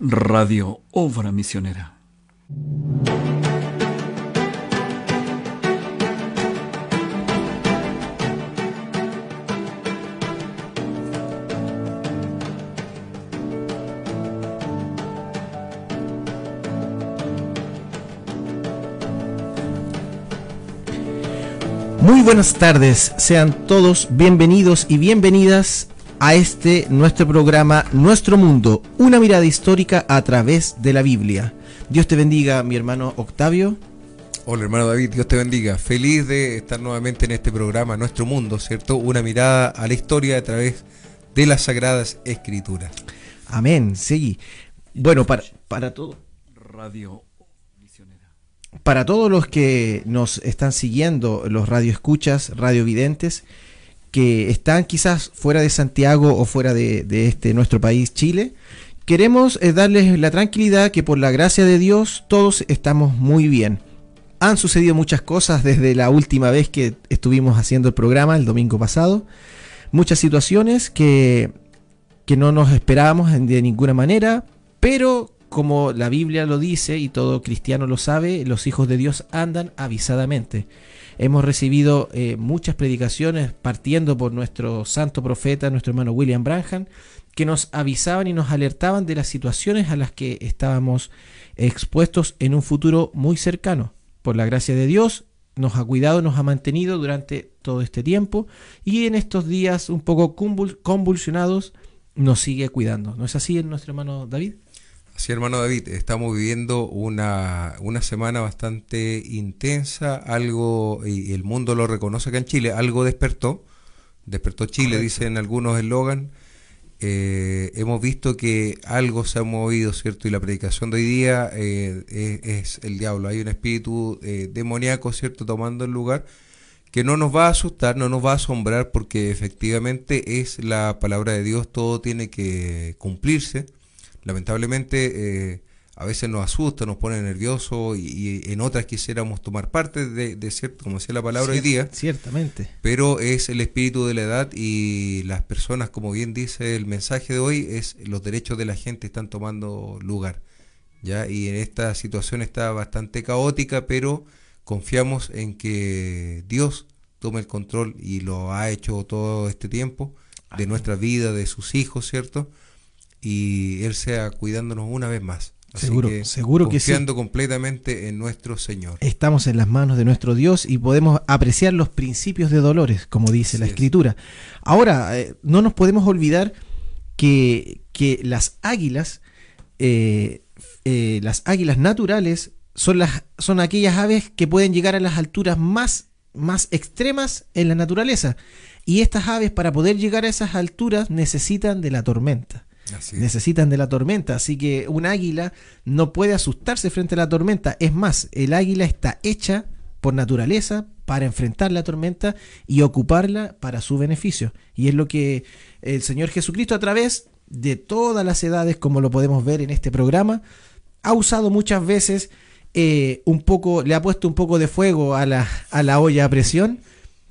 Radio Obra Misionera. Muy buenas tardes, sean todos bienvenidos y bienvenidas a este nuestro programa Nuestro Mundo, una mirada histórica a través de la Biblia. Dios te bendiga, mi hermano Octavio. Hola hermano David, Dios te bendiga. Feliz de estar nuevamente en este programa Nuestro Mundo, ¿cierto? Una mirada a la historia a través de las Sagradas Escrituras. Amén, sí. Bueno, para, para todo. Radio para todos los que nos están siguiendo, los radioescuchas, radiovidentes, que están quizás fuera de Santiago o fuera de, este nuestro país, Chile, queremos eh, darles la tranquilidad que por la gracia de Dios todos estamos muy bien. Han sucedido muchas cosas desde la última vez que estuvimos haciendo el programa, el domingo pasado. Muchas situaciones que, que no nos esperábamos de ninguna manera, pero como la Biblia lo dice y todo cristiano lo sabe, los hijos de Dios andan avisadamente. Hemos recibido eh, muchas predicaciones partiendo por nuestro santo profeta, nuestro hermano William Branham, que nos avisaban y nos alertaban de las situaciones a las que estábamos expuestos en un futuro muy cercano. Por la gracia de Dios, nos ha cuidado, nos ha mantenido durante todo este tiempo y en estos días un poco convulsionados nos sigue cuidando. ¿No es así nuestro hermano David? Sí, hermano David, estamos viviendo una, una semana bastante intensa, algo, y el mundo lo reconoce acá en Chile, algo despertó, despertó Chile, dicen algunos eslogan, eh, hemos visto que algo se ha movido, ¿cierto? Y la predicación de hoy día eh, es, el diablo, hay un espíritu eh, demoníaco, ¿cierto?, tomando el lugar, que no nos va a asustar, no nos va a asombrar, porque efectivamente es la palabra de Dios, todo tiene que cumplirse lamentablemente eh, a veces nos asusta, nos pone nervioso y, en otras quisiéramos tomar parte de, cierto, como decía la palabra hoy día. Ciertamente. Pero es el espíritu de la edad y las personas, como bien dice el mensaje de hoy, es los derechos de la gente están tomando lugar. ¿ya? Y en esta situación está bastante caótica, pero confiamos en que Dios tome el control y lo ha hecho todo este tiempo de nuestra vida, de sus hijos, ¿cierto? Y Él sea cuidándonos una vez más. seguro, seguro que sí. Confiando completamente en nuestro Señor. Estamos en las manos de nuestro Dios y podemos apreciar los principios de dolores, como dice la Escritura. Ahora, eh, no nos podemos olvidar que, que las águilas, eh, eh, las águilas naturales, son, las, son aquellas aves que pueden llegar a las alturas más, más extremas en la naturaleza. Y estas aves, para poder llegar a esas alturas, necesitan de la tormenta necesitan de la tormenta. Así que un águila no puede asustarse frente a la tormenta. Es más, el águila está hecha por naturaleza para enfrentar la tormenta y ocuparla para su beneficio. Y es lo que el Señor Jesucristo a través de todas las edades, como lo podemos ver en este programa, ha usado muchas veces eh, un poco, le ha puesto un poco de fuego a la, a la olla a presión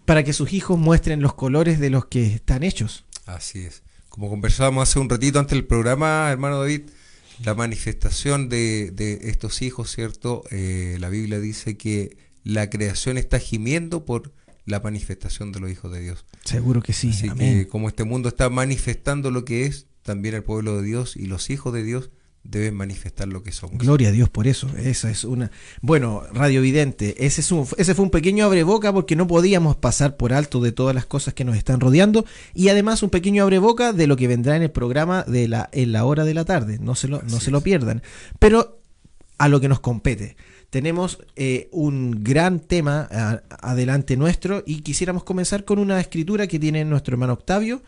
para que sus hijos muestren los colores de los que están hechos. Así es como conversábamos hace un ratito antes del programa, hermano David, la manifestación de, estos hijos, ¿cierto? Eh, la Biblia dice que la creación está gimiendo por la manifestación de los hijos de Dios. Seguro que sí. Así que como este mundo está manifestando lo que es, también el pueblo de Dios y los hijos de Dios deben manifestar lo que somos. Gloria a Dios por eso. Esa es una. Bueno, Radio Vidente, ese, es un, ese fue un pequeño abreboca porque no podíamos pasar por alto de todas las cosas que nos están rodeando y además un pequeño abreboca de lo que vendrá en el programa de la en la hora de la tarde. No se lo, no se lo pierdan. Pero a lo que nos compete. Tenemos eh, un gran tema adelante nuestro y quisiéramos comenzar con una escritura que tiene nuestro hermano Octavio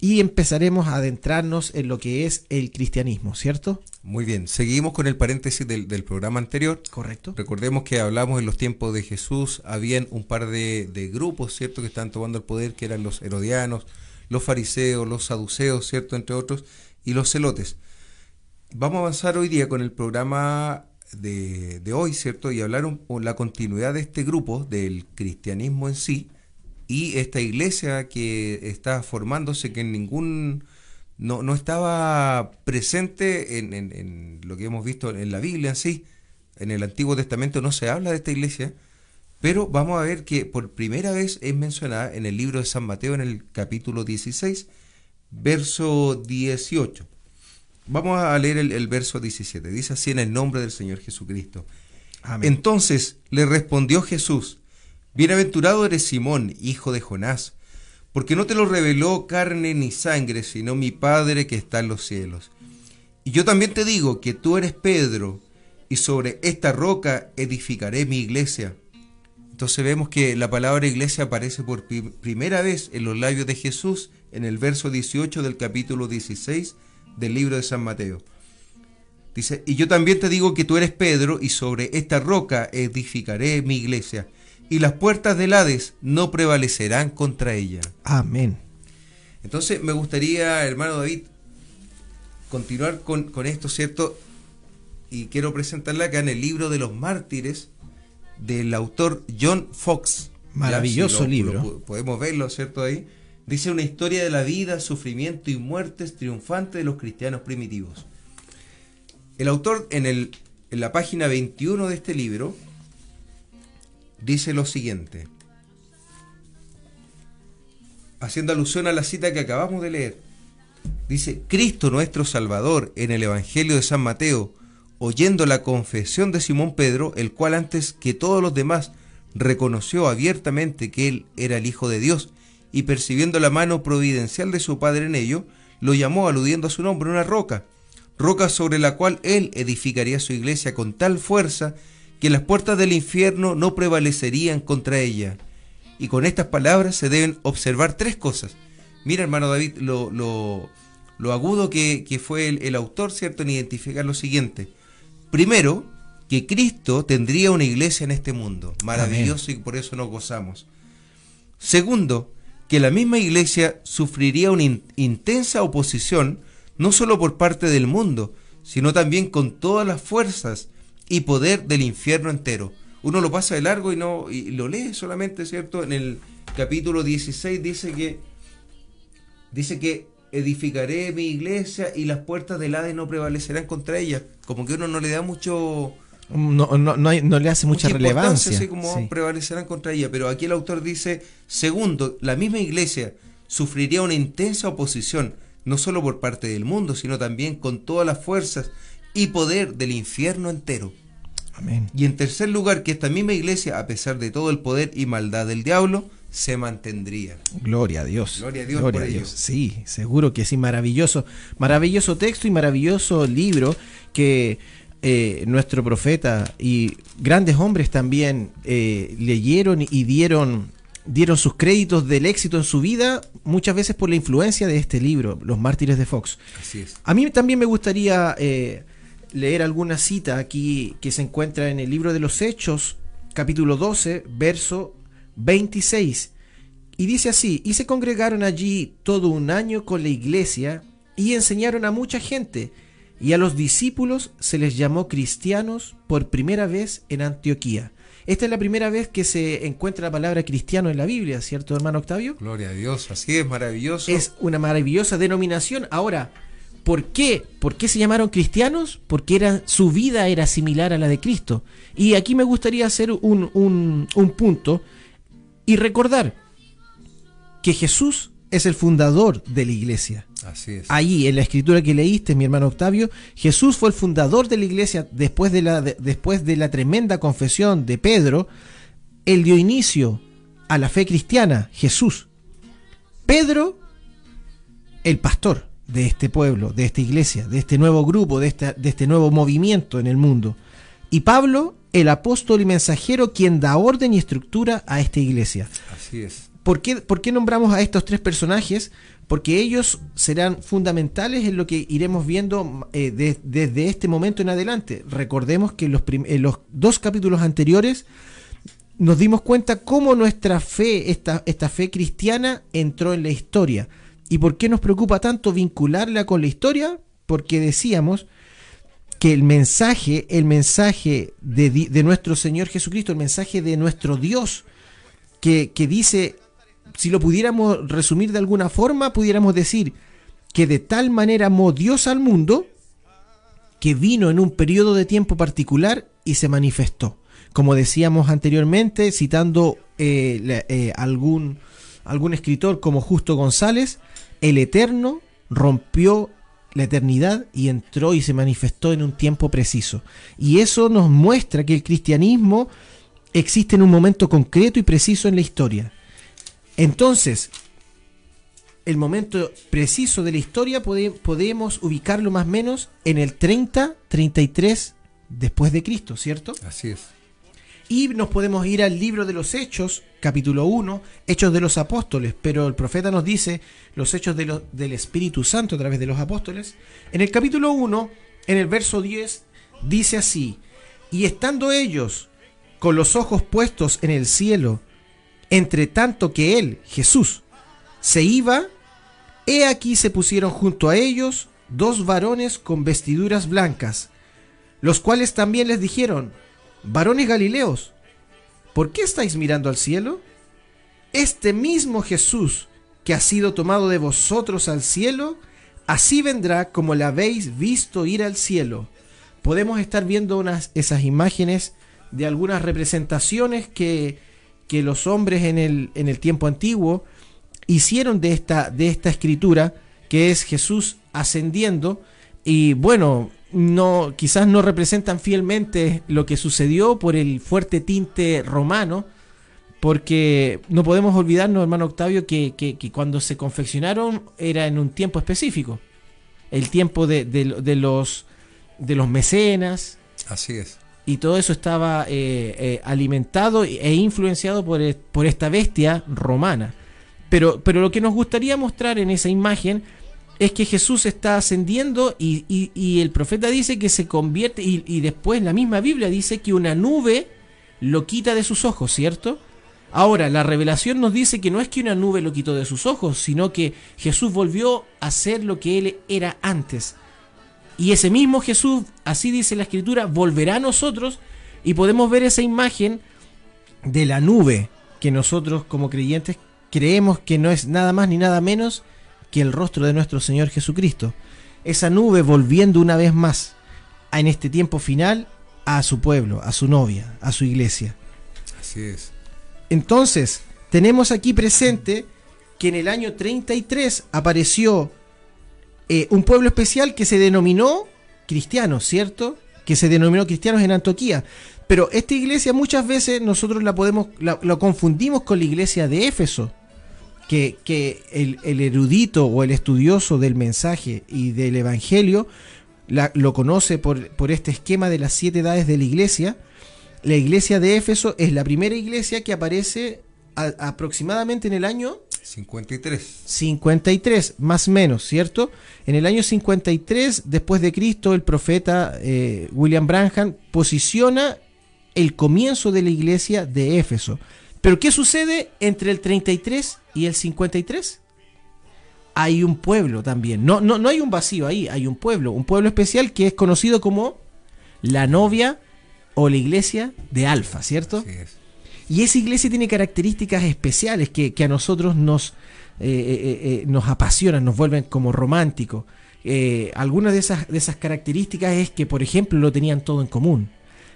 y empezaremos a adentrarnos en lo que es el cristianismo, ¿cierto? Muy bien, seguimos con el paréntesis del, programa anterior. Correcto. Recordemos que hablamos en los tiempos de Jesús, habían un par de, grupos, ¿cierto?, que estaban tomando el poder, que eran los herodianos, los fariseos, los saduceos, ¿cierto?, entre otros, y los celotes. Vamos a avanzar hoy día con el programa de, hoy, ¿cierto?, y hablar un, la continuidad de este grupo, del cristianismo en sí, y esta iglesia que está formándose, que en ningún no, no estaba presente en, en- en lo que hemos visto en la Biblia en sí. En el Antiguo Testamento no se habla de esta iglesia, pero vamos a ver que por primera vez es mencionada en el libro de San Mateo en el capítulo 16, verso 18. Vamos a leer el, el verso 17. Dice así en el nombre del Señor Jesucristo. Amén. Entonces le respondió Jesús, Bienaventurado eres Simón, hijo de Jonás, porque no te lo reveló carne ni sangre, sino mi Padre que está en los cielos. Y yo también te digo que tú eres Pedro, y sobre esta roca edificaré mi iglesia. Entonces vemos que la palabra iglesia aparece por pri- primera vez en los labios de Jesús en el verso 18 del capítulo 16 del libro de San Mateo. Dice, y yo también te digo que tú eres Pedro, y sobre esta roca edificaré mi iglesia, y las puertas del Hades no prevalecerán contra ella. Amén. Entonces me gustaría, hermano David, continuar con, con esto, ¿cierto? Y quiero presentarla acá en el libro de los mártires del autor John Fox. Ya, Maravilloso si lo- libro. lo podemos verlo, ¿cierto? Ahí. Dice una historia de la vida, sufrimiento y muertes triunfante de los cristianos primitivos. El autor en, el, en la página 21 de este libro dice lo siguiente haciendo alusión a la cita que acabamos de leer. Dice, Cristo nuestro Salvador en el Evangelio de San Mateo, oyendo la confesión de Simón Pedro, el cual antes que todos los demás reconoció abiertamente que él era el Hijo de Dios, y percibiendo la mano providencial de su Padre en ello, lo llamó aludiendo a su nombre una roca, roca sobre la cual él edificaría su iglesia con tal fuerza que las puertas del infierno no prevalecerían contra ella. Y con estas palabras se deben observar tres cosas. Mira, hermano David, lo, lo, lo agudo que, que fue el, el autor, ¿cierto?, en identificar lo siguiente. Primero, que Cristo tendría una iglesia en este mundo. Maravilloso y por eso nos gozamos. Segundo, que la misma iglesia sufriría una in- intensa oposición, no solo por parte del mundo, sino también con todas las fuerzas y poder del infierno entero. Uno lo pasa de largo y no y lo lee solamente, ¿cierto? En el capítulo 16 dice que dice que edificaré mi iglesia y las puertas del Hades no prevalecerán contra ella. Como que uno no le da mucho No, no, no, hay- no le hace mucha, relevancia. así como Sí. prevalecerán contra ella. Pero aquí el autor dice, segundo, la misma iglesia sufriría una intensa oposición, no solo por parte del mundo, sino también con todas las fuerzas y poder del infierno entero. Amén. Y en tercer lugar, que esta misma iglesia, a pesar de todo el poder y maldad del diablo, se mantendría. Gloria a Dios. Gloria a Dios por ello. Sí, seguro que sí, maravilloso. Maravilloso texto y maravilloso libro que eh, nuestro profeta y grandes hombres también eh, leyeron y dieron, dieron sus créditos del éxito en su vida, muchas veces por la influencia de este libro, Los Mártires de Fox. Así es. A mí también me gustaría eh, leer alguna cita aquí que se encuentra en el libro de los Hechos, capítulo 12, verso 26. Y dice así, y se congregaron allí todo un año con la iglesia y enseñaron a mucha gente, y a los discípulos se les llamó cristianos por primera vez en Antioquía. Esta es la primera vez que se encuentra la palabra cristiano en la Biblia, ¿cierto, hermano Octavio? Gloria a Dios. Así es, maravilloso. Es una maravillosa denominación. Ahora, ¿por qué? ¿Por qué se llamaron cristianos? Porque era, su vida era similar a la de Cristo. Y aquí me gustaría hacer un, un- un punto y recordar que Jesús es el fundador de la iglesia. Así es. Ahí, en la escritura que leíste, mi hermano Octavio, Jesús fue el fundador de la iglesia después de la, de- después de la tremenda confesión de Pedro. Él dio inicio a la fe cristiana, Jesús. Pedro, el pastor de este pueblo, de esta iglesia, de este nuevo grupo, de, esta- de este nuevo movimiento en el mundo. Y Pablo, el apóstol y mensajero, quien da orden y estructura a esta iglesia. Así es. ¿Por qué, por qué nombramos a estos tres personajes? Porque ellos serán fundamentales en lo que iremos viendo eh, de- desde este momento en adelante. Recordemos que en los, dos capítulos anteriores nos dimos cuenta cómo nuestra fe, esta, fe cristiana, entró en la historia. ¿Y por qué nos preocupa tanto vincularla con la historia? Porque decíamos que el mensaje, el mensaje de, nuestro Señor Jesucristo, el mensaje de nuestro Dios, que dice, si lo pudiéramos resumir de alguna forma, pudiéramos decir que de tal manera amó Dios al mundo que vino en un periodo de tiempo particular y se manifestó. Como decíamos anteriormente, citando eh, eh, algún, algún escritor como Justo González, el Eterno rompió la eternidad y entró y se manifestó en un tiempo preciso. Y eso nos muestra que el cristianismo existe en un momento concreto y preciso en la historia. Entonces, el momento preciso de la historia pode- podemos ubicarlo más o menos en el 30, 33 después de Cristo, ¿cierto? Así es. Y nos podemos ir al libro de los Hechos, capítulo 1, Hechos de los Apóstoles, pero el profeta nos dice los hechos de lo- del Espíritu Santo a través de los apóstoles. En el capítulo 1, en el verso 10, dice así, y estando ellos con los ojos puestos en el cielo, entre tanto que él, Jesús, se iba, he aquí se pusieron junto a ellos dos varones con vestiduras blancas, los cuales también les dijeron, varones Galileos, ¿por qué estáis mirando al cielo? Este mismo Jesús que ha sido tomado de vosotros al cielo, así vendrá como le habéis visto ir al cielo. Podemos estar viendo unas, esas imágenes de algunas representaciones que, que los hombres en el, en el tiempo antiguo hicieron de esta, de esta escritura, que es Jesús ascendiendo, y bueno, no, quizás no representan fielmente lo que sucedió por el fuerte tinte romano, porque no podemos olvidarnos, hermano Octavio, que, que- cuando se confeccionaron era en un tiempo específico, el tiempo de- de los, de los mecenas, Así es. Y todo eso estaba eh, eh, alimentado e influenciado por, e- por esta bestia romana. Pero, pero lo que nos gustaría mostrar en esa imagen es que Jesús está ascendiendo y, y- el profeta dice que se convierte y, y después la misma Biblia dice que una nube lo quita de sus ojos, ¿cierto? Ahora, la revelación nos dice que no es que una nube lo quitó de sus ojos, sino que Jesús volvió a ser lo que él era antes. Y ese mismo Jesús, así dice la escritura, volverá a nosotros y podemos ver esa imagen de la nube que nosotros como creyentes creemos que no es nada más ni nada menos que el rostro de nuestro Señor Jesucristo. Esa nube volviendo una vez más en este tiempo final a su pueblo, a su novia, a su iglesia. Así es. Entonces, tenemos aquí presente que en el año 33 apareció eh, un pueblo especial que se denominó cristianos, ¿cierto? Que se denominó cristianos en Antioquía. Pero esta iglesia muchas veces nosotros la podemos, la, confundimos con la iglesia de Éfeso, que, que el, erudito o el estudioso del mensaje y del evangelio lo conoce por, por este esquema de las siete edades de la iglesia. La iglesia de Éfeso es la primera iglesia que aparece aproximadamente en el año 53. 53, más o menos, ¿cierto? En el año 53 después de Cristo, el profeta eh, William Branham posiciona el comienzo de la iglesia de Éfeso. Pero ¿qué sucede entre el 33 y el 53? Hay un pueblo también. No, no, no hay un vacío ahí, hay un pueblo. Un pueblo especial que es conocido como la novia o la iglesia de Alfa, ¿cierto? Así es. Y esa iglesia tiene características especiales que, a nosotros nos, eh, eh, eh, nos apasionan, nos vuelven como románticos. Algunas de esas, de esas características es que, por ejemplo, lo tenían todo en común.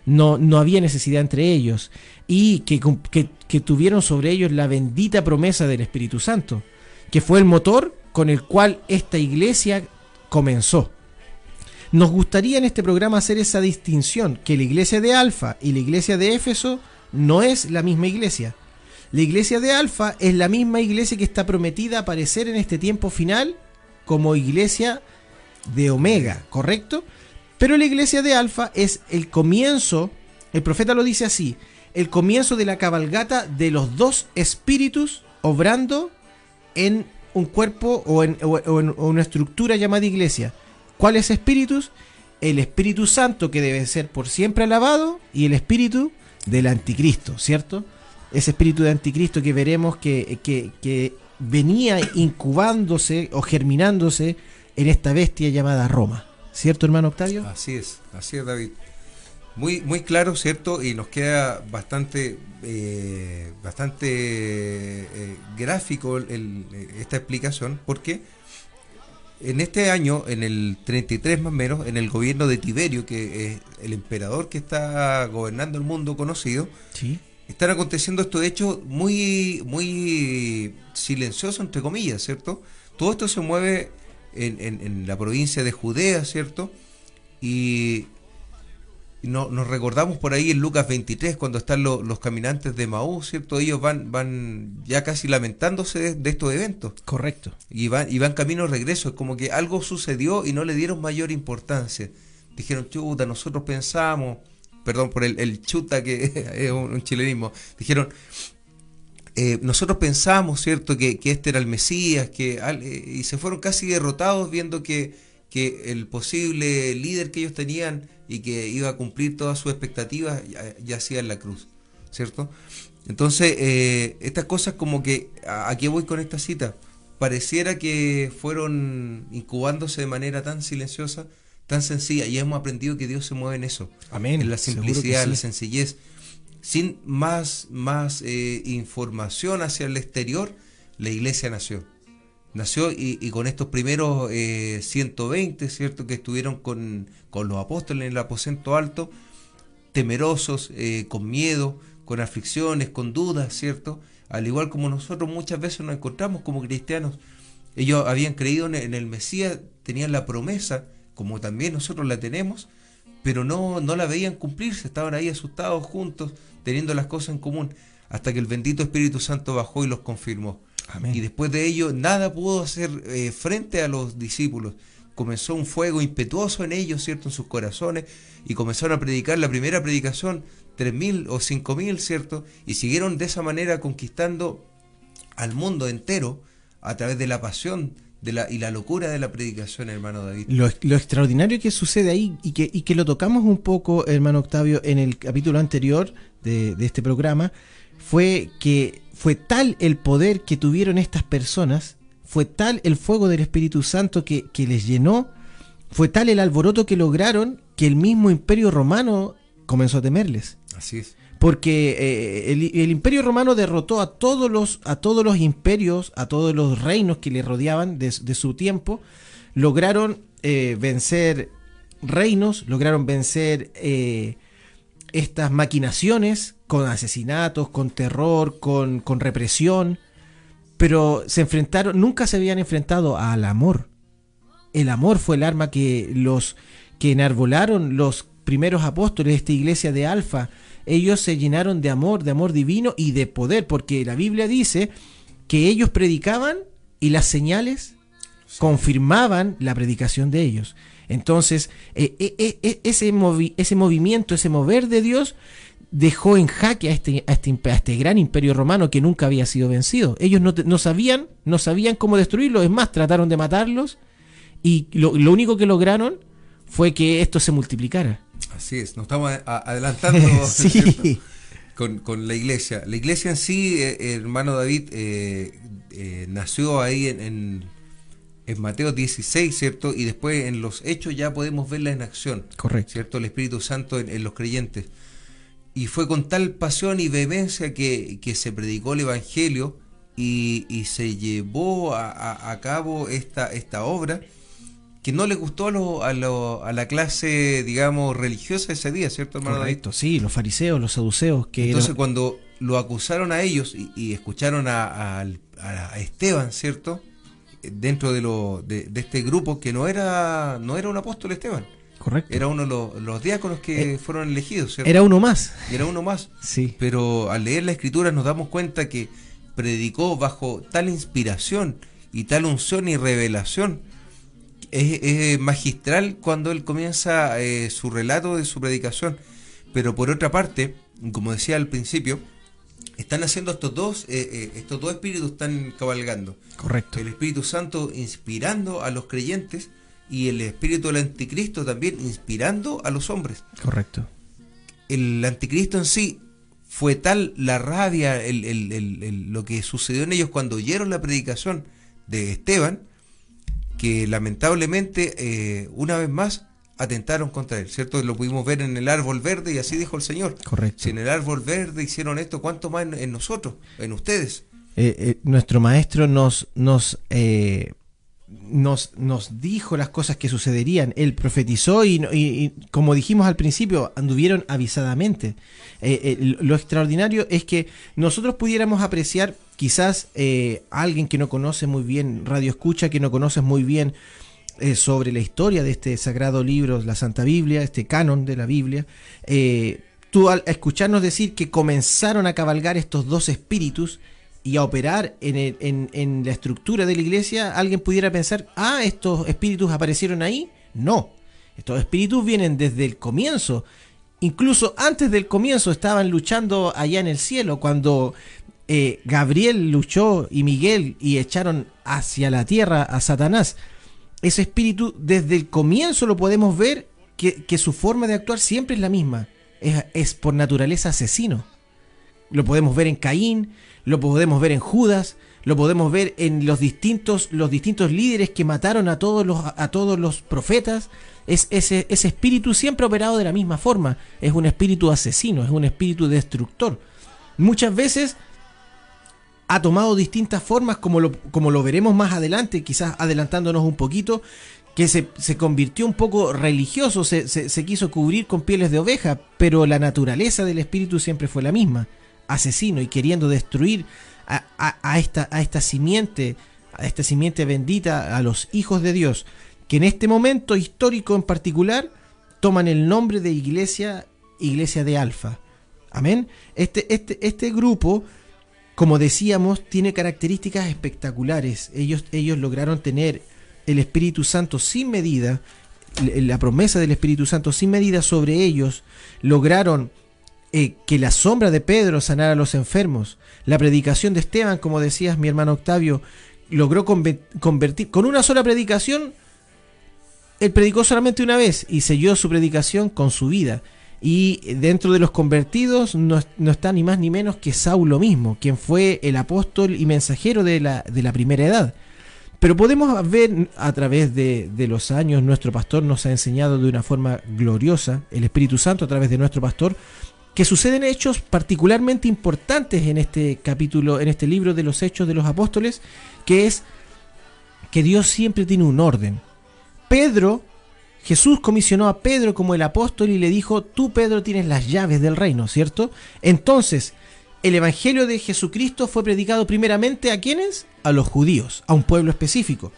No, no había necesidad entre ellos. Y que, que- que tuvieron sobre ellos la bendita promesa del Espíritu Santo, que fue el motor con el cual esta iglesia comenzó. Nos gustaría en este programa hacer esa distinción, que la iglesia de Alfa y la iglesia de Éfeso no es la misma iglesia. La iglesia de Alfa es la misma iglesia que está prometida a aparecer en este tiempo final como iglesia de Omega, ¿correcto? Pero la iglesia de Alfa es el comienzo, el profeta lo dice así, el comienzo de la cabalgata de los dos espíritus obrando en un cuerpo o en, una estructura llamada iglesia. ¿Cuáles espíritus? El Espíritu Santo que debe ser por siempre alabado y el espíritu del anticristo, ¿cierto? Ese espíritu de anticristo que veremos que, que- venía incubándose o germinándose en esta bestia llamada Roma. ¿Cierto, hermano Octavio? Así es, así es, David. Muy, muy claro, ¿cierto? Y nos queda bastante, eh, bastante eh, gráfico esta explicación, porque en este año, en el 33 más o menos, en el gobierno de Tiberio, que es el emperador que está gobernando el mundo conocido, Sí. están aconteciendo estos hechos muy, muy silenciosos, entre comillas, ¿cierto? Todo esto se mueve en, en- en la provincia de Judea, ¿cierto? Y y no- nos recordamos por ahí en Lucas 23, cuando están lo- los caminantes de Maús, ¿cierto? Ellos van, van ya casi lamentándose de, de estos eventos Correcto. y van, y van camino de regreso. Es como que algo sucedió y no le dieron mayor importancia. Dijeron, chuta, nosotros pensamos, perdón por el, el chuta que es un, un chilenismo, dijeron, eh, nosotros pensamos, ¿cierto?, que, que este era el Mesías, que eh, y se fueron casi derrotados viendo que, que el posible líder que ellos tenían y que iba a cumplir todas sus expectativas ya- yacía en la cruz, ¿cierto? Entonces, eh, estas cosas como que, ¿a, qué voy con esta cita? Pareciera que fueron incubándose de manera tan silenciosa, tan sencilla, y hemos aprendido que Dios se mueve en eso, Amén. en la simplicidad, en la sencillez, sin más, más eh, información hacia el exterior, la iglesia nació. Nació y, y con estos primeros eh, 120, ¿cierto? Que estuvieron con, con los apóstoles en el aposento alto, temerosos, eh, con miedo, con aflicciones, con dudas, ¿cierto? Al igual como nosotros muchas veces nos encontramos como cristianos. Ellos habían creído en en el Mesías, tenían la promesa, como también nosotros la tenemos, pero no, no la veían cumplirse, estaban ahí asustados juntos, teniendo las cosas en común, hasta que el bendito Espíritu Santo bajó y los confirmó. Amén. Y después de ello, nada pudo hacer eh, frente a los discípulos. Comenzó un fuego impetuoso en ellos, ¿cierto? En sus corazones, y comenzaron a predicar la primera predicación, tres mil o cinco mil, ¿cierto? Y siguieron de esa manera conquistando al mundo entero a través de la pasión de la, y la locura de la predicación, hermano David. Lo, lo extraordinario que sucede ahí y que, y que lo tocamos un poco, hermano Octavio, en el capítulo anterior de, de este programa, fue que fue tal el poder que tuvieron estas personas, fue tal el fuego del Espíritu Santo que, que les llenó, fue tal el alboroto que lograron que el mismo imperio romano comenzó a temerles. Así es. Porque eh, el, el imperio romano derrotó a todos los, a todos los imperios, a todos los reinos que le rodeaban de, de su tiempo. Lograron eh, vencer reinos, lograron vencer eh, estas maquinaciones con asesinatos, con terror, con, con represión. Pero se enfrentaron, nunca se habían enfrentado al amor. El amor fue el arma que los que enarbolaron los primeros apóstoles de esta iglesia de Alfa. Ellos se llenaron de amor, de amor divino y de poder, porque la Biblia dice que ellos predicaban y las señales confirmaban la predicación de ellos. Entonces, eh, eh, eh, ese, movi- ese movimiento, ese mover de Dios dejó en jaque a este, a este, a este gran imperio romano que nunca había sido vencido. Ellos no, no sabían, no sabían cómo destruirlo, es más, trataron de matarlos y lo, lo único que lograron fue que esto se multiplicara. Así es, nos estamos adelantando Sí. Con, con la iglesia. La iglesia en sí, eh, hermano David, eh, eh, nació ahí en, en, en Mateo 16, ¿cierto? Y después en los hechos ya podemos verla en acción, Correcto. ¿cierto? El Espíritu Santo en, en los creyentes. Y fue con tal pasión y vehemencia que, que se predicó el Evangelio y, y se llevó a, a- a cabo esta, esta obra que no le gustó a, lo- a, lo- a la clase, digamos, religiosa ese día, ¿cierto, hermano? Correcto, sí, los fariseos, los saduceos, que Entonces cuando lo acusaron a ellos y, y escucharon a, a- a Esteban, ¿cierto? Dentro de, lo, de, de este grupo que no era, no era un apóstol Esteban, correcto. era uno de los, los diáconos que fueron elegidos, ¿cierto? Era uno más. Era uno más. Sí. Pero al leer la escritura nos damos cuenta que predicó bajo tal inspiración y tal unción y revelación. Es, es magistral cuando él comienza eh, su relato de su predicación. Pero por otra parte, como decía al principio, están haciendo estos dos, eh, eh, estos dos espíritus están cabalgando. Correcto. El Espíritu Santo inspirando a los creyentes y el Espíritu del Anticristo también inspirando a los hombres Correcto. el anticristo en sí fue tal la rabia, el, el- el- el- lo que sucedió en ellos cuando oyeron la predicación de Esteban, que lamentablemente eh, una vez más atentaron contra él, ¿cierto? Lo pudimos ver en el árbol verde y así dijo el Señor. Correcto. Si en el árbol verde hicieron esto, ¿cuánto más en, en nosotros, en ustedes? Eh, eh, nuestro maestro nos, nos, eh, nos, nos dijo las cosas que sucederían, Él profetizó y, y- y, como dijimos al principio, anduvieron avisadamente. Eh, lo extraordinario es que nosotros pudiéramos apreciar quizás eh, alguien que no conoce muy bien Radio Escucha, que no conoce muy bien eh, sobre la historia de este sagrado libro, la Santa Biblia, este canon de la Biblia. eh, tú al escucharnos decir que comenzaron a cabalgar estos dos espíritus y a operar en, la estructura de la iglesia, alguien pudiera pensar, ah, estos espíritus aparecieron ahí. No, estos espíritus vienen desde el comienzo. Incluso antes del comienzo estaban luchando allá en el cielo, cuando eh, Gabriel luchó y Miguel y echaron hacia la tierra a Satanás. Ese espíritu desde el comienzo lo podemos ver que, su forma de actuar siempre es la misma. Es, por naturaleza asesino. Lo podemos ver en Caín, lo podemos ver en Judas, lo podemos ver en los distintos, los distintos líderes que mataron a todos los, a todos los profetas. Es, ese, ese espíritu siempre operado de la misma forma. Es un espíritu asesino, es un espíritu destructor. Muchas veces ha tomado distintas formas, como lo, como lo veremos más adelante, quizás adelantándonos un poquito, que se, se convirtió un poco religioso, se, se- quiso cubrir con pieles de oveja, pero la naturaleza del espíritu siempre fue la misma, asesino y queriendo destruir a, a- a esta, a esta simiente, a esta simiente bendita, a los hijos de Dios, que en este momento histórico en particular toman el nombre de iglesia, iglesia de Alfa. Amén. Este, este, este grupo como decíamos, tiene características espectaculares. Ellos, ellos lograron tener el Espíritu Santo sin medida, la promesa del Espíritu Santo sin medida sobre ellos. Lograron eh, que la sombra de Pedro sanara a los enfermos. La predicación de Esteban, como decías mi hermano Octavio, logró conve- convertir, con una sola predicación, él predicó solamente una vez y selló su predicación con su vida. Y dentro de los convertidos no, no está ni más ni menos que Saulo mismo, quien fue el apóstol y mensajero de la, de la primera edad. Pero podemos ver a través de, de los años, nuestro pastor nos ha enseñado de una forma gloriosa, el Espíritu Santo a través de nuestro pastor, que suceden hechos particularmente importantes en este capítulo, en este libro de los Hechos de los Apóstoles, que es que Dios siempre tiene un orden. Pedro, Jesús comisionó a Pedro como el apóstol y le dijo, tú Pedro tienes las llaves del reino, ¿cierto? Entonces, el Evangelio de Jesucristo fue predicado primeramente a quienes? A los judíos, a un pueblo específico.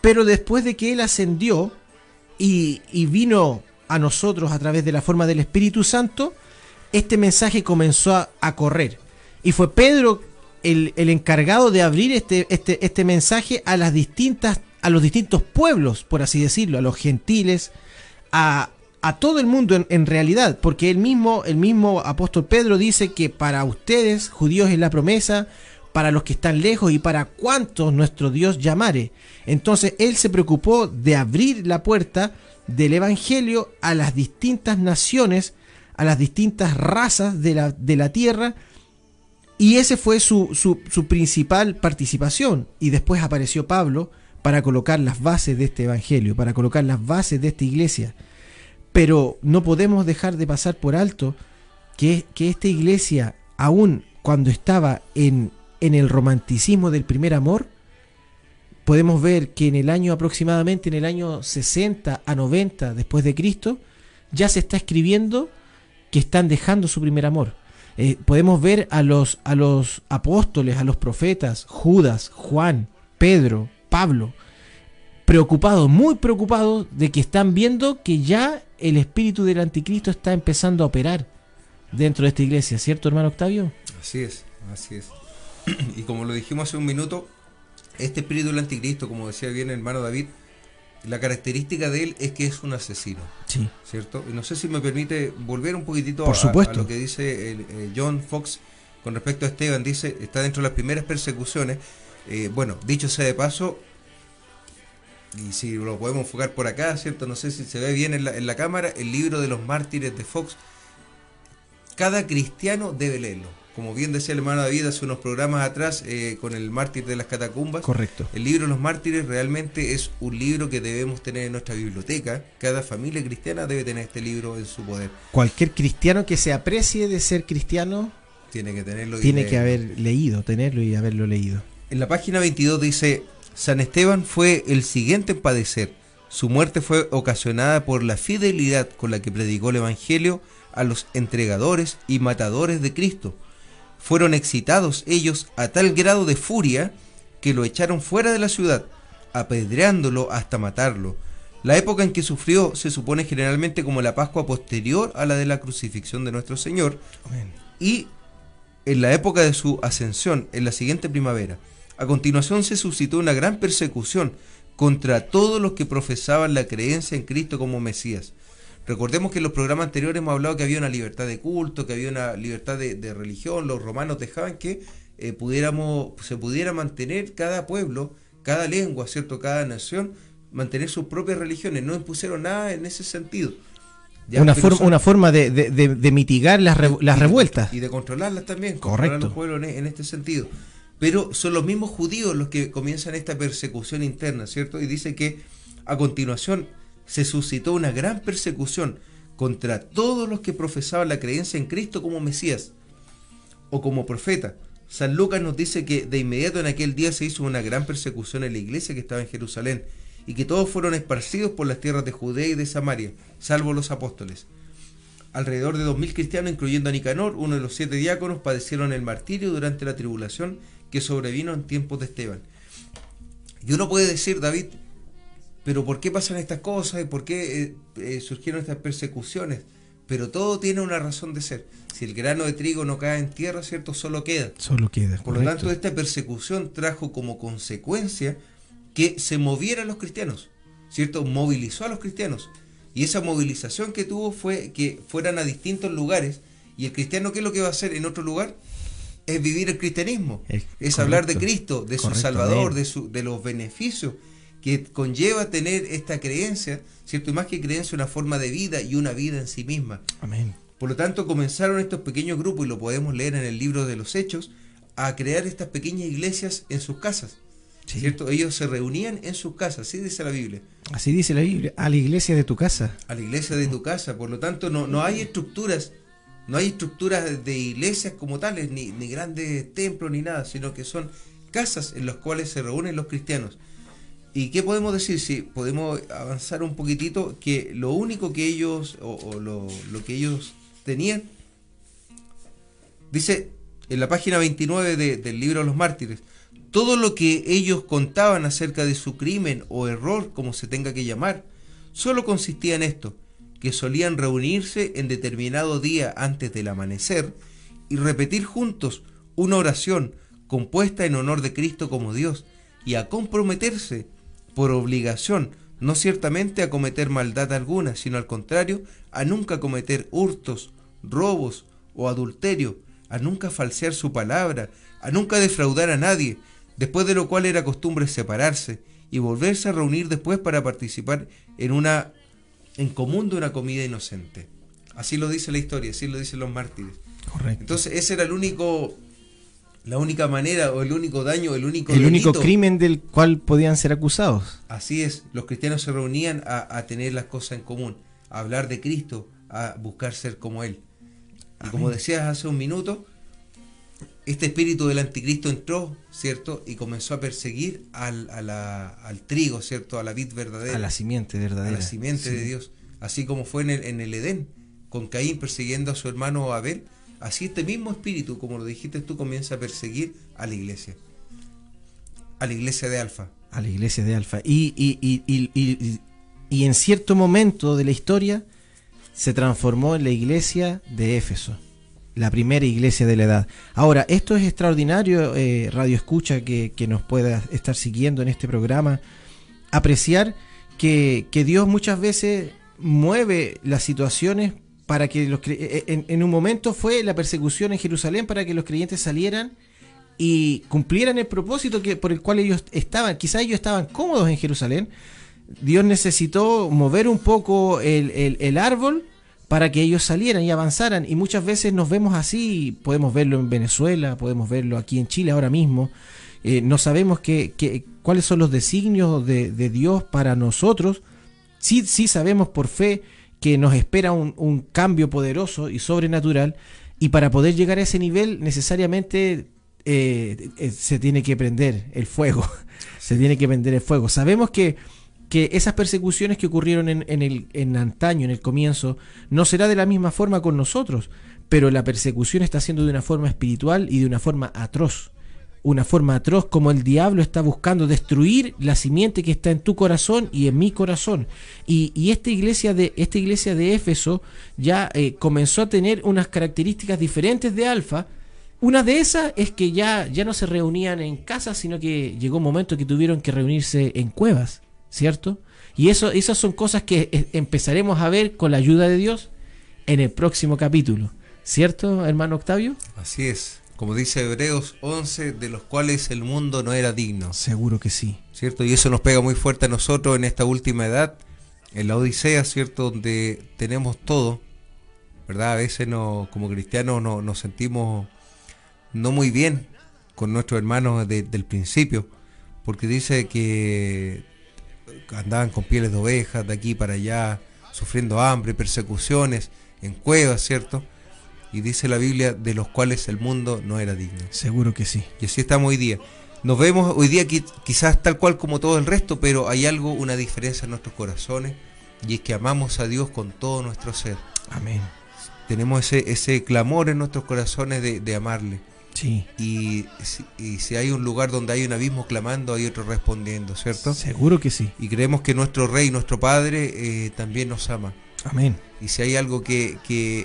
Pero después de que Él ascendió y, y vino a nosotros a través de la forma del Espíritu Santo, este mensaje comenzó a, correr. Y fue Pedro el, el encargado de abrir este, este, este mensaje a las distintas, a los distintos pueblos, por así decirlo, a los gentiles, a, a todo el mundo en, realidad, porque el mismo, el mismo apóstol Pedro dice que para ustedes, judíos, es la promesa, para los que están lejos y para cuantos nuestro Dios llamare. Entonces él se preocupó de abrir la puerta del Evangelio a las distintas naciones, a las distintas razas de la, de la tierra, y ese fue su, su principal participación. Y después apareció Pablo para colocar las bases de este Evangelio, para colocar las bases de esta iglesia. Pero no podemos dejar de pasar por alto que, que esta iglesia, aun cuando estaba en, en el romanticismo del primer amor, podemos ver que en el año aproximadamente, en el año 60 a 90 después de Cristo, ya se está escribiendo que están dejando su primer amor. Eh, podemos ver a los, a los apóstoles, a los profetas, Judas, Juan, Pedro, Pablo, preocupados, muy preocupados de que están viendo que ya el espíritu del anticristo está empezando a operar dentro de esta iglesia, ¿cierto, hermano Octavio? Así es, así es. Y como lo dijimos hace un minuto, este espíritu del anticristo, como decía bien el hermano David, la característica de él es que es un asesino, Sí. ¿cierto? Y no sé si me permite volver un poquitito Por a- supuesto. A, lo que dice el, eh, John Fox con respecto a Esteban. Dice, está dentro de las primeras persecuciones. Eh, bueno, dicho sea de paso, y si lo podemos enfocar por acá, ¿cierto? No sé si se ve bien en la, en la cámara, el libro de los mártires de Fox. Cada cristiano debe leerlo. Como bien decía el hermano David hace unos programas atrás eh, con el mártir de las catacumbas. Correcto. El libro de los mártires realmente es un libro que debemos tener en nuestra biblioteca. Cada familia cristiana debe tener este libro en su poder. Cualquier cristiano que se aprecie de ser cristiano Tiene que tenerlo. y tiene leerlo. que haber leído, tenerlo y haberlo leído. En la página 22 dice, San Esteban fue el siguiente en padecer. Su muerte fue ocasionada por la fidelidad con la que predicó el Evangelio a los entregadores y matadores de Cristo. Fueron excitados ellos a tal grado de furia que lo echaron fuera de la ciudad, apedreándolo hasta matarlo. La época en que sufrió se supone generalmente como la Pascua posterior a la de la crucifixión de nuestro Señor y en la época de su ascensión, en la siguiente primavera. A continuación se suscitó una gran persecución contra todos los que profesaban la creencia en Cristo como Mesías. Recordemos que en los programas anteriores hemos hablado que había una libertad de culto, que había una libertad de, religión, los romanos dejaban que eh, pudiéramos, se pudiera mantener cada pueblo, cada lengua, ¿cierto? cada nación, mantener sus propias religiones, no impusieron nada en ese sentido. una, forma, una forma de, mitigar las, las revueltas. Y de controlarlas también, controlar los pueblos en este sentido pero son los mismos judíos los que comienzan esta persecución interna, ¿cierto? Y dice que a continuación se suscitó una gran persecución contra todos los que profesaban la creencia en Cristo como Mesías o como profeta. San Lucas nos dice que de inmediato en aquel día se hizo una gran persecución en la iglesia que estaba en Jerusalén y que todos fueron esparcidos por las tierras de Judea y de Samaria, salvo los apóstoles. Alrededor de dos mil cristianos, incluyendo a Nicanor, uno de los siete diáconos, padecieron el martirio durante la tribulación que sobrevino en tiempos de Esteban. Y uno puede decir, David, pero ¿por qué pasan estas cosas y por qué eh, eh, surgieron estas persecuciones? Pero todo tiene una razón de ser. Si el grano de trigo no cae en tierra, ¿cierto? Solo queda. Solo queda. Por lo tanto, esta persecución trajo como consecuencia que se movieran los cristianos, ¿cierto? Movilizó a los cristianos. Y esa movilización que tuvo fue que fueran a distintos lugares. ¿Y el cristiano qué es lo que va a hacer en otro lugar? Es vivir el cristianismo, es, hablar de Cristo, de su Salvador, de, su, de los beneficios que conlleva tener esta creencia, ¿cierto? Y más que creencia, una forma de vida y una vida en sí misma. Amén. Por lo tanto, comenzaron estos pequeños grupos, y lo podemos leer en el libro de los Hechos, a crear estas pequeñas iglesias en sus casas. ¿Cierto? Ellos se reunían en sus casas, así dice la Biblia. Así dice la Biblia, a la iglesia de tu casa. A la iglesia de tu casa. Por lo tanto, no, no hay estructuras no hay estructuras de iglesias como tales, ni, grandes templos, ni nada, sino que son casas en las cuales se reúnen los cristianos. ¿Y qué podemos decir? Si podemos avanzar un poquitito, que lo único que ellos, o, lo, que ellos tenían, dice en la página 29 del libro de los mártires, todo lo que ellos contaban acerca de su crimen o error, como se tenga que llamar, solo consistía en esto, que solían reunirse en determinado día antes del amanecer y repetir juntos una oración compuesta en honor de Cristo como Dios y a comprometerse por obligación, no ciertamente a cometer maldad alguna, sino al contrario, a nunca cometer hurtos, robos o adulterio, a nunca falsear su palabra, a nunca defraudar a nadie, después de lo cual era costumbre separarse y volverse a reunir después para participar en una en común de una comida inocente. Así lo dice la historia, así lo dicen los mártires. Correcto. Entonces ese era el único, la única manera o el único daño, el único el único crimen del cual podían ser acusados. Así es, los cristianos se reunían a, tener las cosas en común, a hablar de Cristo, a buscar ser como Él. Y como decías hace un minuto, este espíritu del anticristo entró, ¿cierto? Y comenzó a perseguir al, al trigo, ¿cierto? A la vid verdadera. A la simiente verdadera. A la simiente de Dios. Así como fue en el, en el Edén, con Caín persiguiendo a su hermano Abel. Así este mismo espíritu, como lo dijiste tú, comienza a perseguir a la iglesia. A la iglesia de Alfa. A la iglesia de Alfa. Y, y, y, y, y en cierto momento de la historia se transformó en la iglesia de Éfeso la primera iglesia de la edad. Ahora, esto es extraordinario, eh, Radio Escucha, que, nos pueda estar siguiendo en este programa, apreciar que, Dios muchas veces mueve las situaciones para que los eh, en, en, un momento fue la persecución en Jerusalén para que los creyentes salieran y cumplieran el propósito que por el cual ellos estaban. Quizás ellos estaban cómodos en Jerusalén. Dios necesitó mover un poco el, el árbol para que ellos salieran y avanzaran. Y muchas veces nos vemos así, podemos verlo en Venezuela, podemos verlo aquí en Chile ahora mismo. Eh, no sabemos qué, cuáles son los designios de, Dios para nosotros. Sí, sí sabemos por fe que nos espera un, un, cambio poderoso y sobrenatural. Y para poder llegar a ese nivel necesariamente eh, eh, se tiene que prender el fuego. se tiene que prender el fuego. Sabemos que, que esas persecuciones que ocurrieron en, el, en antaño, en el comienzo, no será de la misma forma con nosotros, pero la persecución está siendo de una forma espiritual y de una forma atroz una forma atroz como el diablo está buscando destruir la simiente que está en tu corazón y en mi corazón. Y, esta, iglesia de, esta iglesia de Éfeso ya eh, comenzó a tener unas características diferentes de Alfa. Una de esas es que ya, ya no se reunían en casa, sino que llegó un momento que tuvieron que reunirse en cuevas, ¿cierto? Y eso, esas son cosas que eh, empezaremos a ver con la ayuda de Dios en el próximo capítulo. ¿Cierto, hermano Octavio? Así es como dice Hebreos 11, de los cuales el mundo no era digno. Seguro que sí. ¿Cierto? Y eso nos pega muy fuerte a nosotros en esta última edad, en la Odisea, ¿cierto? Donde tenemos todo, ¿verdad? A veces no, como cristianos no, nos sentimos no muy bien con nuestros hermanos del principio, porque dice que andaban con pieles de ovejas de aquí para allá, sufriendo hambre, persecuciones, en cuevas, ¿cierto? y dice la Biblia de los cuales el mundo no era digno. Seguro que sí. Y así estamos hoy día. Nos vemos hoy día quizás tal cual como todo el resto, pero hay algo, una diferencia en nuestros corazones y es que amamos a Dios con todo nuestro ser. Amén. Tenemos ese, ese clamor en nuestros corazones de, amarle. Sí. Y, y, si hay un lugar donde hay un abismo clamando, hay otro respondiendo, ¿cierto? Seguro que sí. Y creemos que nuestro Rey, nuestro Padre, eh, también nos ama. Amén. Y si hay algo que,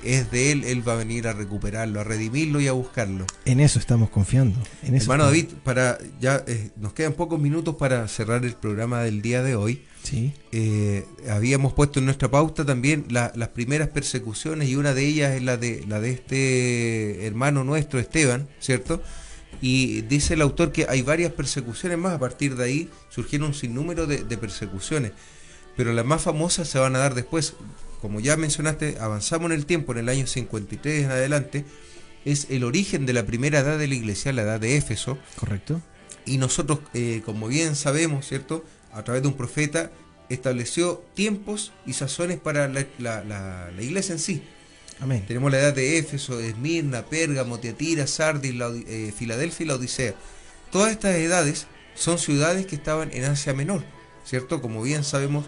es de Él, Él va a venir a recuperarlo, a redimirlo y a buscarlo. En eso estamos confiando. En Hermano David, para ya eh, nos quedan pocos minutos para cerrar el programa del día de hoy. Sí. Eh, habíamos puesto en nuestra pauta también las primeras persecuciones y una de ellas es la de la de este hermano nuestro Esteban, ¿cierto? Y dice el autor que hay varias persecuciones más. A partir de ahí surgieron un sinnúmero de, de persecuciones pero las más famosas se van a dar después. Como ya mencionaste, avanzamos en el tiempo, en el año 53 en adelante, es el origen de la primera edad de la iglesia, la edad de Éfeso. Correcto. Y nosotros, eh, como bien sabemos, ¿cierto? A través de un profeta, estableció tiempos y sazones para la, iglesia en sí. Amén. Tenemos la edad de Éfeso, Esmirna, Pérgamo, Tiatira, Sardis, eh, Filadelfia y la Odisea. Todas estas edades son ciudades que estaban en Asia Menor, ¿cierto? Como bien sabemos,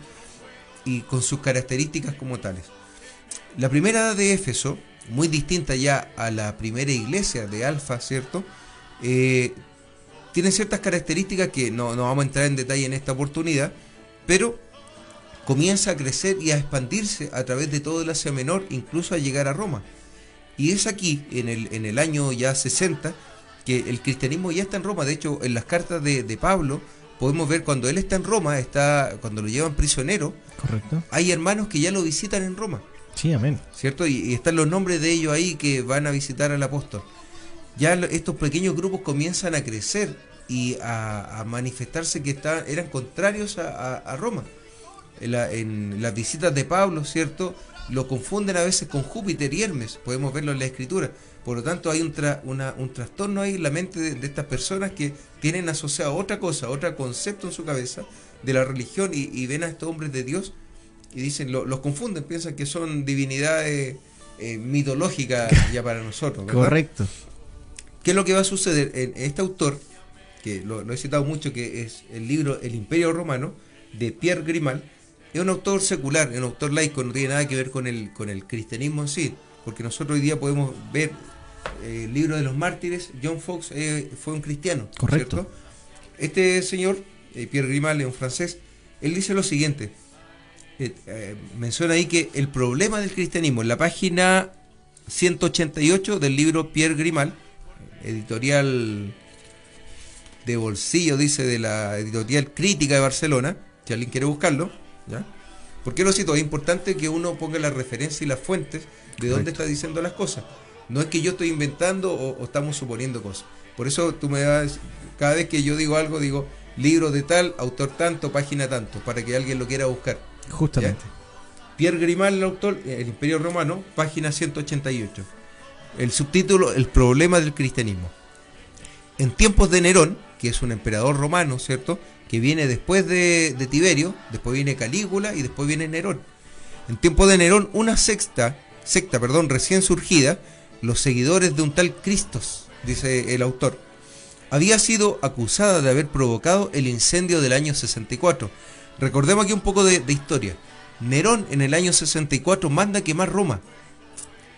y con sus características como tales. La primera edad de Éfeso, muy distinta ya a la primera iglesia de Alfa, ¿cierto? Eh, tiene ciertas características que no, no vamos a entrar en detalle en esta oportunidad, pero comienza a crecer y a expandirse a través de todo el Asia Menor, incluso a llegar a Roma. Y es aquí, en el, en el año ya 60, que el cristianismo ya está en Roma. De hecho, en las cartas de, de Pablo, podemos ver cuando él está en Roma, está cuando lo llevan prisionero, Correcto. hay hermanos que ya lo visitan en Roma. Sí, amén. ¿Cierto? Y, están los nombres de ellos ahí que van a visitar al apóstol. Ya estos pequeños grupos comienzan a crecer y a, manifestarse que estaban, eran contrarios a, Roma. En, en, las visitas de Pablo, ¿cierto? Lo confunden a veces con Júpiter y Hermes, podemos verlo en la escritura. Por lo tanto, hay un, un trastorno ahí en la mente de, estas personas que tienen asociado otra cosa, otro concepto en su cabeza de la religión y, ven a estos hombres de Dios y dicen, los confunden, piensan que son divinidades eh, mitológicas ya para nosotros. Correcto. ¿Qué es lo que va a suceder? Este autor, que lo, he citado mucho, que es el libro El Imperio Romano, de Pierre Grimal, es un autor secular, un autor laico, no tiene nada que ver con el, con el cristianismo en sí, porque nosotros hoy día podemos ver eh, el libro de los mártires, John Fox eh, fue un cristiano. Correcto. Este señor, eh, Pierre Grimal, un francés, él dice lo siguiente, menciona ahí que el problema del cristianismo, en la página 188 del libro Pierre Grimal, editorial de bolsillo, dice, de la editorial Crítica de Barcelona, si alguien quiere buscarlo, ¿ya? ¿Por qué lo cito? Es importante que uno ponga la referencia y las fuentes de dónde está diciendo las cosas. No es que yo estoy inventando o, estamos suponiendo cosas. Por eso tú me das, cada vez que yo digo algo, digo libro de tal, autor tanto, página tanto, para que alguien lo quiera buscar. Justamente. Pierre Grimal, el autor, El Imperio Romano, página 188. El subtítulo, El problema del cristianismo. En tiempos de Nerón, que es un emperador romano, ¿cierto? Que viene después de, Tiberio, después viene Calígula y después viene Nerón. En tiempos de Nerón, una sexta secta perdón, recién surgida, los seguidores de un tal Cristos, dice el autor, había sido acusada de haber provocado el incendio del año 64. Recordemos aquí un poco de, de historia. Nerón en el año 64 manda quemar Roma.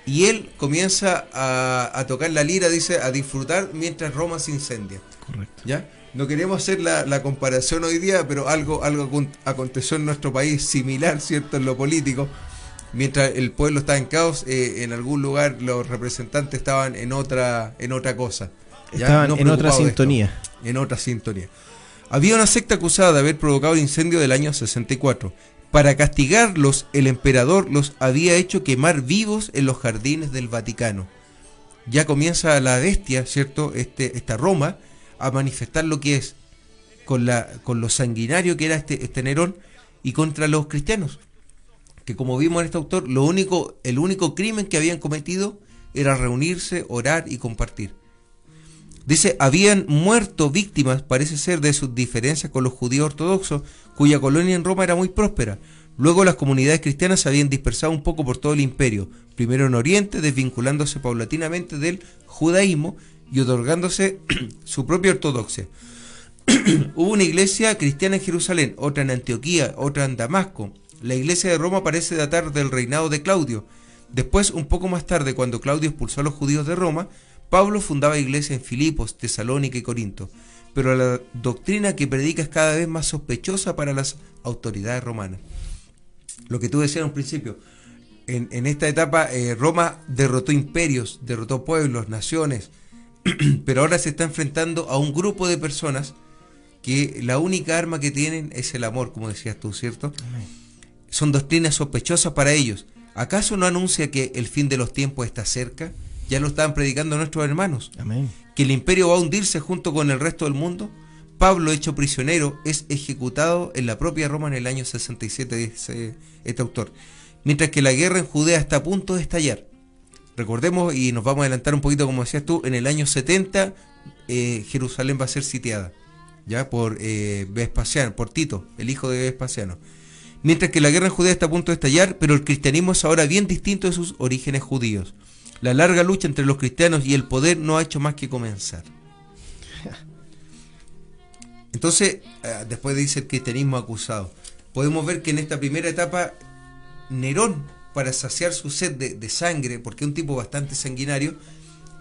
Y él comienza a, a tocar la lira, dice, a disfrutar mientras Roma se incendia. Correcto. ¿Ya? No queremos hacer la, la comparación hoy día, pero algo, algo acon- aconteció en nuestro país similar, ¿cierto? En lo político. Mientras el pueblo estaba en caos, eh, en algún lugar los representantes estaban en otra, en otra cosa. ¿ya? Estaban No en otra esto sintonía. en otra sintonía. Había una secta acusada de haber provocado el incendio del año 64. Para castigarlos, el emperador los había hecho quemar vivos en los jardines del Vaticano. Ya comienza la bestia, ¿cierto? Este, esta Roma, a manifestar lo que es con, la, con lo sanguinario que era este, este Nerón y contra los cristianos. Que como vimos en este autor, lo único, el único crimen que habían cometido era reunirse, orar y compartir. Dice, habían muerto víctimas, parece ser, de sus diferencias con los judíos ortodoxos, cuya colonia en Roma era muy próspera. Luego las comunidades cristianas se habían dispersado un poco por todo el imperio, primero en Oriente, desvinculándose paulatinamente del judaísmo y otorgándose su propia ortodoxia. Hubo una iglesia cristiana en Jerusalén, otra en Antioquía, otra en Damasco. La iglesia de Roma parece datar del reinado de Claudio. Después, un poco más tarde, cuando Claudio expulsó a los judíos de Roma, Pablo fundaba iglesias en Filipos, Tesalónica y Corinto. Pero la doctrina que predica es cada vez más sospechosa para las autoridades romanas. Lo que tú decías en un principio, en, en esta etapa eh, Roma derrotó imperios, derrotó pueblos, naciones, pero ahora se está enfrentando a un grupo de personas que la única arma que tienen es el amor, como decías tú, ¿cierto? Son doctrinas sospechosas para ellos. ¿Acaso no anuncia que el fin de los tiempos está cerca? Ya lo estaban predicando nuestros hermanos. Amén. ¿Que el imperio va a hundirse junto con el resto del mundo? Pablo, hecho prisionero, es ejecutado en la propia Roma en el año 67, dice este autor. Mientras que la guerra en Judea está a punto de estallar. Recordemos, y nos vamos a adelantar un poquito, como decías tú, en el año 70 eh, Jerusalén va a ser sitiada, ya por eh, Vespasiano, por Tito, el hijo de Vespasiano. Mientras que la guerra en Judea está a punto de estallar, pero el cristianismo es ahora bien distinto de sus orígenes judíos. La larga lucha entre los cristianos y el poder no ha hecho más que comenzar. Entonces, eh, después dice el cristianismo acusado. Podemos ver que en esta primera etapa, Nerón, para saciar su sed de, sangre, porque es un tipo bastante sanguinario,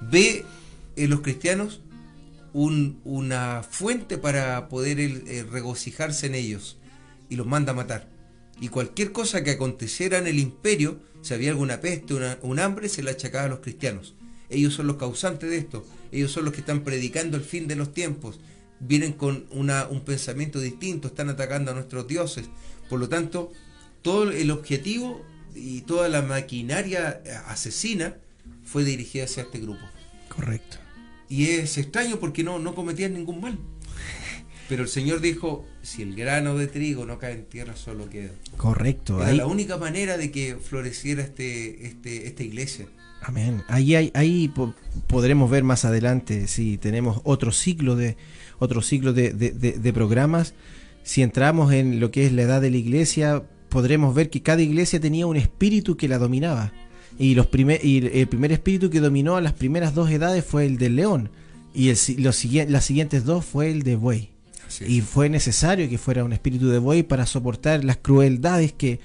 ve en los cristianos un- una fuente para poder eh, regocijarse en ellos y los manda a matar. Y cualquier cosa que aconteciera en el imperio, si había alguna peste, una- un hambre, se la achacaba a los cristianos. Ellos son los causantes de esto. Ellos son los que están predicando el fin de los tiempos. Vienen con una- un pensamiento distinto, están atacando a nuestros dioses. Por lo tanto, todo el objetivo y toda la maquinaria asesina fue dirigida hacia este grupo. Correcto. Y es extraño porque no, no cometían ningún mal. Pero el Señor dijo, si el grano de trigo no cae en tierra, solo queda. Correcto. Era Ahí, la única manera de que floreciera este, este, esta iglesia. amén. Ahí, ahí po- podremos ver más adelante si tenemos otro ciclo de otro ciclo de, de- de- de programas. Si entramos en lo que es la edad de la iglesia, podremos ver que cada iglesia tenía un espíritu que la dominaba. Y, los primer, y el primer espíritu que dominó a las primeras dos edades fue el del león. Y el, si- los, las siguientes dos fue el de buey. Y fue necesario que fuera un espíritu de buey para soportar las crueldades que,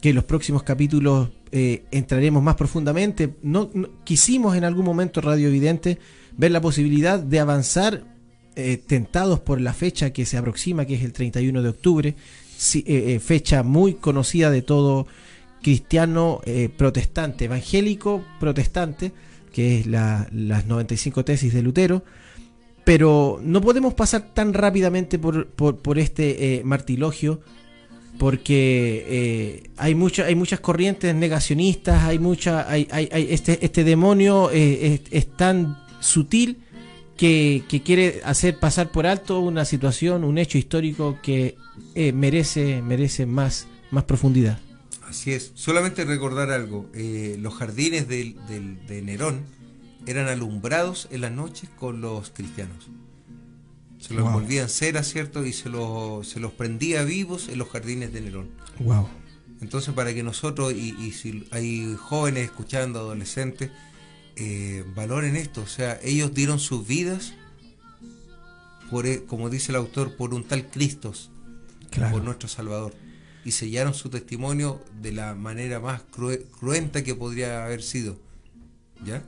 que en los próximos capítulos eh, entraremos más profundamente. No, quisimos en algún momento, Radio Evidente, ver la posibilidad de avanzar eh, tentados por la fecha que se aproxima, que es el 31 de octubre, eh, fecha muy conocida de todo cristiano protestante, evangélico protestante, que es la- las 95 tesis de Lutero pero no podemos pasar tan rápidamente por, por, este eh, martilogio porque eh, hay mucha, hay muchas corrientes negacionistas hay mucha hay, este este demonio eh, es, tan sutil que, quiere hacer pasar por alto una situación un hecho histórico que eh, merece merece más más profundidad Así es. Solamente recordar algo. los jardines del- de Nerón eran alumbrados en las noches con los cristianos. Se los Wow. volvían cera, ¿cierto? Y se los, se los prendía vivos en los jardines de Nerón. wow Entonces, para que nosotros, y, y si hay jóvenes escuchando, adolescentes, eh, valoren esto. O sea, ellos dieron sus vidas por, e- como dice el autor, por un tal Cristo, Claro. por nuestro Salvador. Y sellaron su testimonio de la manera más crue- cruenta que podría haber sido. ¿Ya?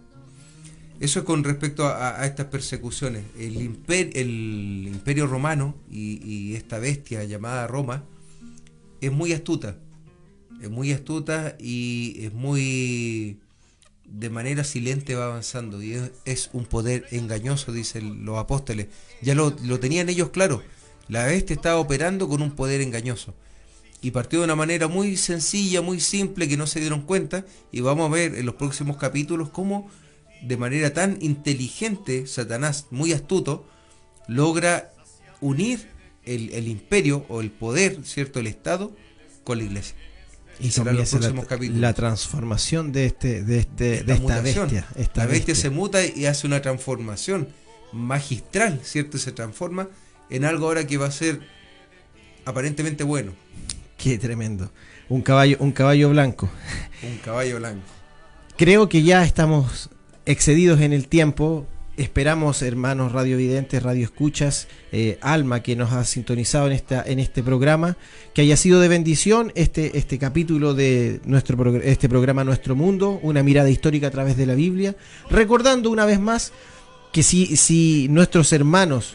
Eso es con respecto a, estas persecuciones. El, imper- el imperio romano y, esta bestia llamada Roma es muy astuta. Es muy astuta y es muy de manera silente va avanzando y es, un poder engañoso, dicen los apóstoles. Ya lo tenían ellos claro. La bestia estaba operando con un poder engañoso. Y partió de una manera muy sencilla, muy simple, que no se dieron cuenta. Y vamos a ver en los próximos capítulos cómo de manera tan inteligente Satanás, muy astuto, logra unir el, el imperio o el poder, ¿cierto? El Estado con la iglesia. Y los comienza próximos la, capítulos. la transformación de este de este de Esta esta mutación. bestia. Esta la bestia, se muta y hace una transformación magistral, ¿cierto? Y se transforma en algo ahora que va a ser aparentemente bueno. Qué tremendo. Un caballo un caballo blanco. Un caballo blanco. Creo que ya estamos excedidos en el tiempo. Esperamos, hermanos radiovidentes, radioescuchas, eh, Alma que nos ha sintonizado en esta en este programa, que haya sido de bendición este este capítulo de nuestro este programa Nuestro Mundo, una mirada histórica a través de la Biblia, recordando una vez más que si si nuestros hermanos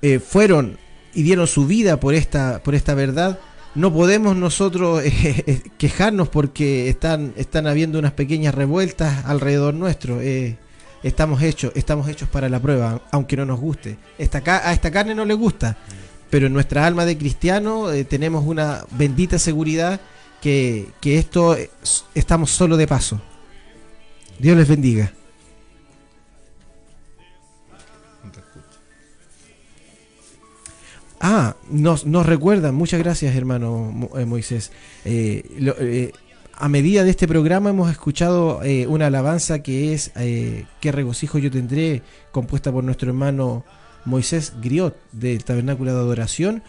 eh, fueron y dieron su vida por esta por esta verdad, no podemos nosotros eh, eh, quejarnos porque están, están habiendo unas pequeñas revueltas alrededor nuestro. eh, estamos hechos, estamos hechos para la prueba, aunque no nos guste. Esta, a esta carne no le gusta, pero en nuestra alma de cristiano tenemos una bendita seguridad que, que esto estamos solo de paso. Dios les bendiga. Ah, nos, nos recuerdan, muchas gracias hermano eh, Moisés. Eh, lo- eh, a medida de este programa hemos escuchado eh, una alabanza que es eh, Qué regocijo yo tendré, compuesta por nuestro hermano Moisés Griot del Tabernáculo de Adoración.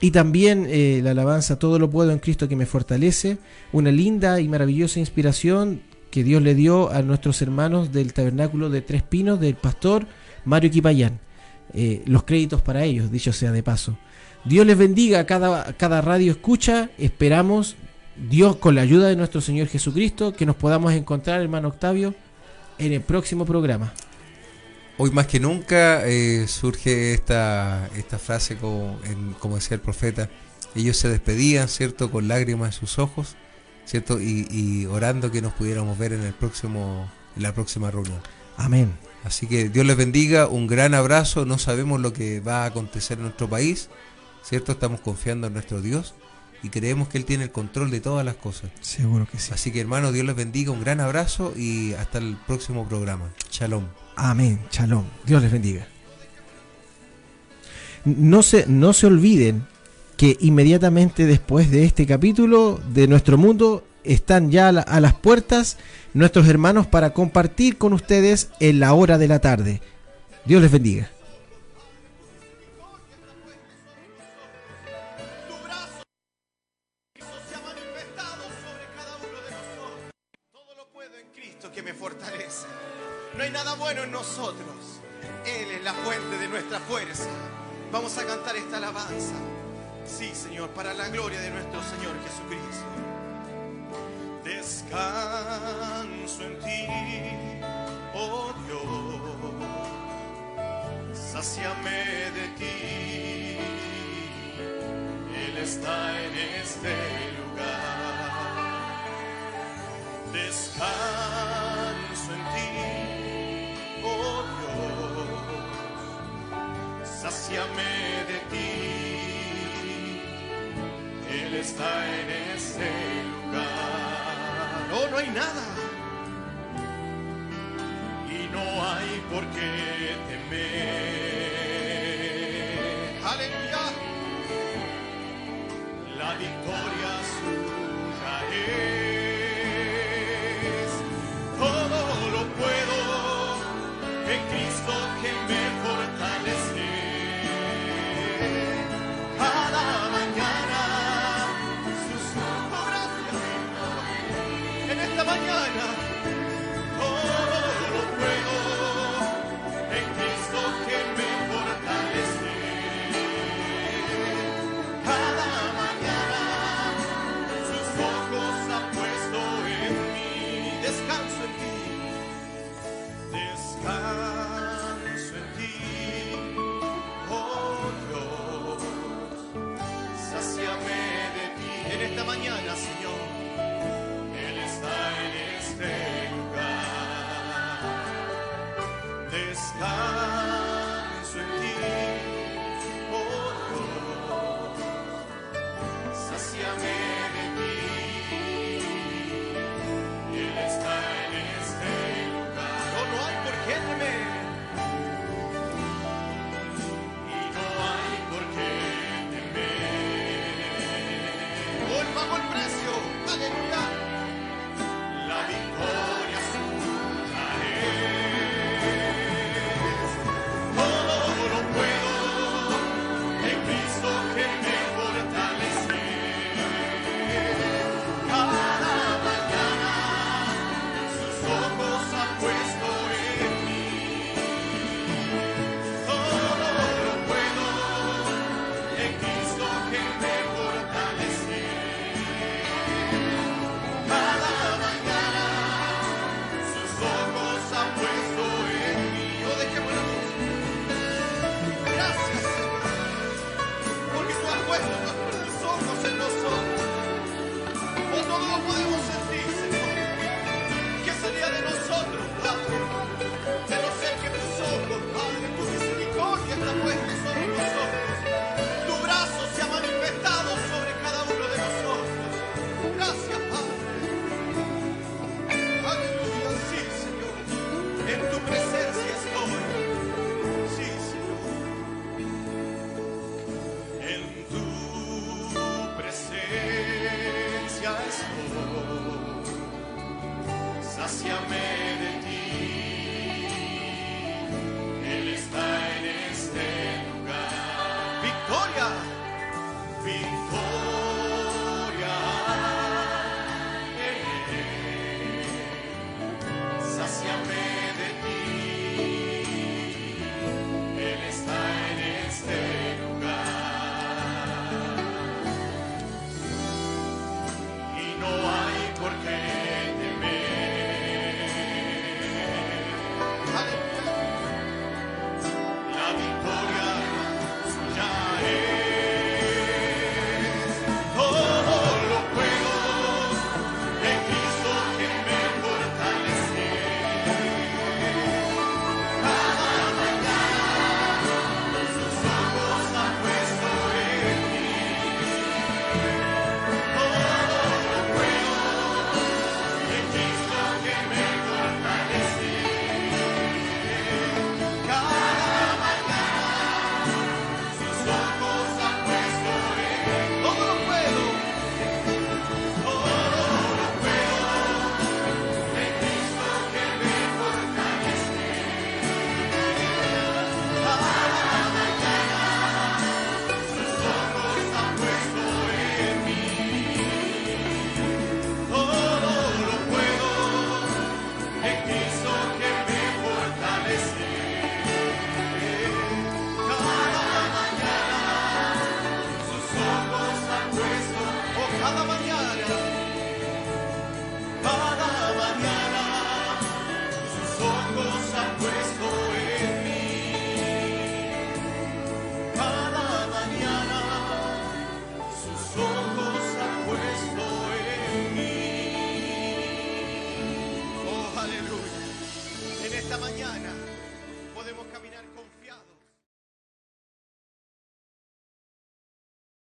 Y también eh, la alabanza Todo lo puedo en Cristo que me fortalece, una linda y maravillosa inspiración que Dios le dio a nuestros hermanos del Tabernáculo de Tres Pinos del pastor Mario Quipayán. Eh, los créditos para ellos, dicho sea de paso. Dios les bendiga a cada, cada radio escucha. Esperamos, Dios, con la ayuda de nuestro Señor Jesucristo, que nos podamos encontrar, hermano Octavio, en el próximo programa. Hoy más que nunca eh, surge esta, esta frase como, en- como decía el profeta. Ellos se despedían, ¿cierto? Con lágrimas en sus ojos, ¿cierto? Y, y orando que nos pudiéramos ver en el próximo, en la próxima reunión. Amén. Así que Dios les bendiga, un gran abrazo. No sabemos lo que va a acontecer en nuestro país, ¿cierto? Estamos confiando en nuestro Dios y creemos que Él tiene el control de todas las cosas. Seguro que sí. Así que hermanos, Dios les bendiga, un gran abrazo y hasta el próximo programa. Shalom. Amén. Shalom. Dios les bendiga. No se, no se olviden que inmediatamente después de este capítulo de nuestro mundo están ya a, la- a las puertas nuestros hermanos para compartir con ustedes en la hora de la tarde. Dios les bendiga. No hay nada bueno en nosotros. Él es la fuente de nuestra fuerza. Vamos a cantar esta alabanza. Sí, Señor, para la gloria de nuestro Señor Jesucristo. Descanso en ti, oh Dios. Sáciame de ti. Él está en este lugar. Descanso en ti, oh Dios. Sáciame de ti. Él está en este lugar. Oh, no hay nada. Y no hay por qué temer. Aleluya. La victoria suya es. Todo lo puedo en